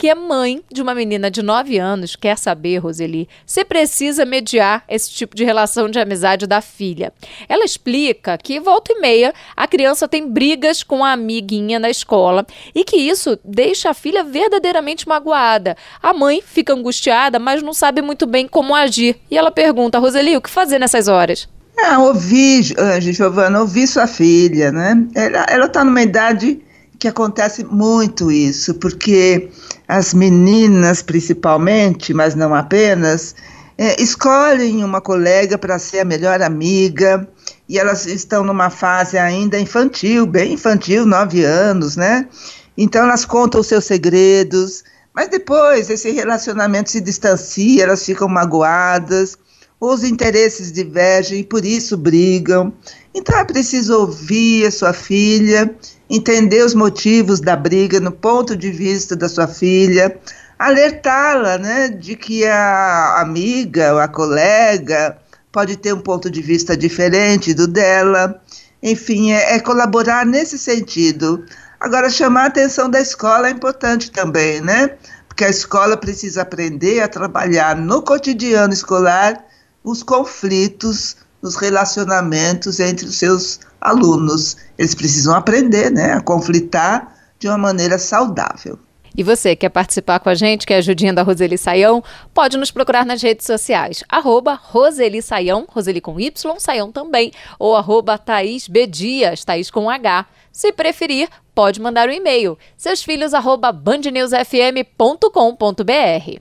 que é mãe de uma menina de 9 anos, quer saber, Roseli, se precisa mediar esse tipo de relação de amizade da filha. Ela explica que, volta e meia, a criança tem brigas com a amiguinha na escola e que isso deixa a filha verdadeiramente magoada. A mãe fica angustiada, mas não sabe muito bem como agir. E ela pergunta, Roseli, o que fazer nessas horas? Ah, ouvir, Giovana, ouvir sua filha, né? Ela está numa idade que acontece muito isso, porque as meninas, principalmente, mas não apenas, é, escolhem uma colega para ser a melhor amiga e elas estão numa fase ainda infantil, bem infantil, nove anos, né? Então elas contam os seus segredos, mas depois esse relacionamento se distancia, elas ficam magoadas os interesses divergem e por isso brigam. Então é preciso ouvir a sua filha, entender os motivos da briga no ponto de vista da sua filha, alertá-la né, de que a amiga, a colega, pode ter um ponto de vista diferente do dela. Enfim, é, é colaborar nesse sentido. Agora, chamar a atenção da escola é importante também, né? Porque a escola precisa aprender a trabalhar no cotidiano escolar os conflitos nos relacionamentos entre os seus alunos. Eles precisam aprender né, a conflitar de uma maneira saudável. E você quer participar com a gente, que é a da Roseli Saião? Pode nos procurar nas redes sociais. Arroba Roseli Saião, Roseli com Y, Saião também. Ou arroba Thaís B. Dias, Thaís com H. Se preferir, pode mandar um e-mail. Seus filhos arroba bandnewsfm.com.br.